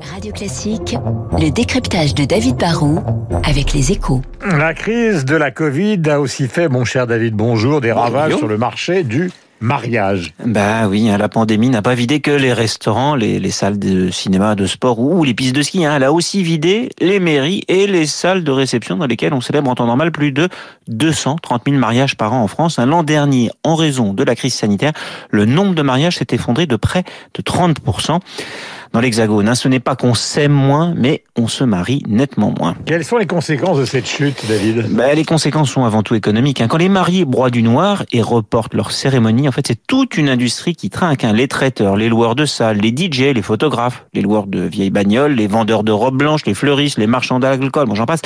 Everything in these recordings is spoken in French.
Radio Classique, le décryptage de David Barrault avec les échos. La crise de la Covid a aussi fait, mon cher David, bonjour, des ravages Bonjour. sur le marché du mariage. Bah oui, hein, la pandémie n'a pas vidé que les restaurants, les, les salles de cinéma, de sport ou les pistes de ski. hein. Elle a aussi vidé les mairies et les salles de réception dans lesquelles on célèbre en temps normal plus de 230 000 mariages par an en France. hein. L'an dernier, en raison de la crise sanitaire, le nombre de mariages s'est effondré de près de 30 dans l'Hexagone. hein. Ce n'est pas qu'on s'aime moins, mais on se marie nettement moins. Quelles sont les conséquences de cette chute, David? Ben, les conséquences sont avant tout économiques. hein. Quand les mariés broient du noir et reportent leur cérémonie, en fait, c'est toute une industrie qui trinque. hein. Les traiteurs, les loueurs de salles, les DJ, les photographes, les loueurs de vieilles bagnoles, les vendeurs de robes blanches, les fleuristes, les marchands d'alcool, bon, j'en passe.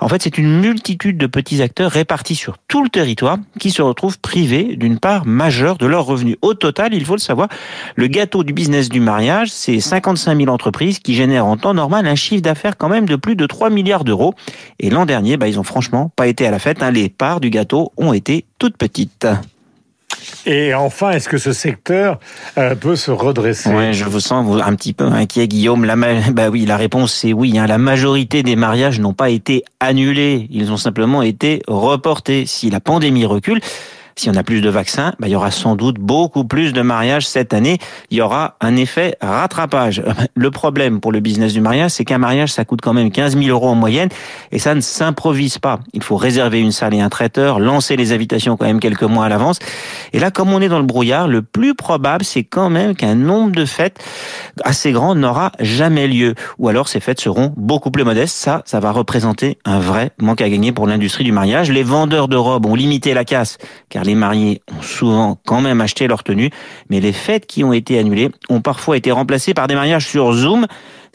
En fait, c'est une multitude de petits acteurs répartis sur tout le territoire qui se retrouvent privés d'une part majeure de leurs revenus. Au total, il faut le savoir, le gâteau du business du mariage, c'est 55 000 entreprises qui génèrent en temps normal un chiffre d'affaires quand même de plus de 3 milliards d'euros. Et l'an dernier, bah, ils ont franchement pas été à la fête. hein. Les parts du gâteau ont été toutes petites. Et enfin, est-ce que ce secteur euh, peut se redresser? Ouais, je vous sens un petit peu inquiet, Guillaume. La bah oui, la réponse c'est oui. hein. La majorité des mariages n'ont pas été annulés. Ils ont simplement été reportés. Si la pandémie recule, si on a plus de vaccins, bah, il y aura sans doute beaucoup plus de mariages cette année. Il y aura un effet rattrapage. Le problème pour le business du mariage, c'est qu'un mariage, ça coûte quand même 15 000 euros en moyenne et ça ne s'improvise pas. Il faut réserver une salle et un traiteur, lancer les invitations quand même quelques mois à l'avance. Et là, comme on est dans le brouillard, le plus probable, c'est quand même qu'un nombre de fêtes assez grand n'aura jamais lieu. Ou alors ces fêtes seront beaucoup plus modestes. Ça, ça va représenter un vrai manque à gagner pour l'industrie du mariage. Les vendeurs de robes ont limité la casse, car les mariés ont souvent quand même acheté leur tenue. Mais les fêtes qui ont été annulées ont parfois été remplacées par des mariages sur Zoom.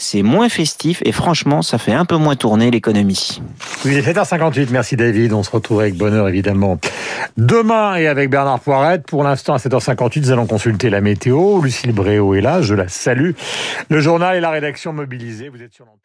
C'est moins festif et franchement, ça fait un peu moins tourner l'économie. Oui, il est 7h58, merci David, on se retrouve avec bonheur évidemment. Demain et avec Bernard Poirette, pour l'instant à 7h58, nous allons consulter la météo. Lucille Bréau est là, je la salue. Le journal et la rédaction mobilisés, vous êtes sur l'antenne.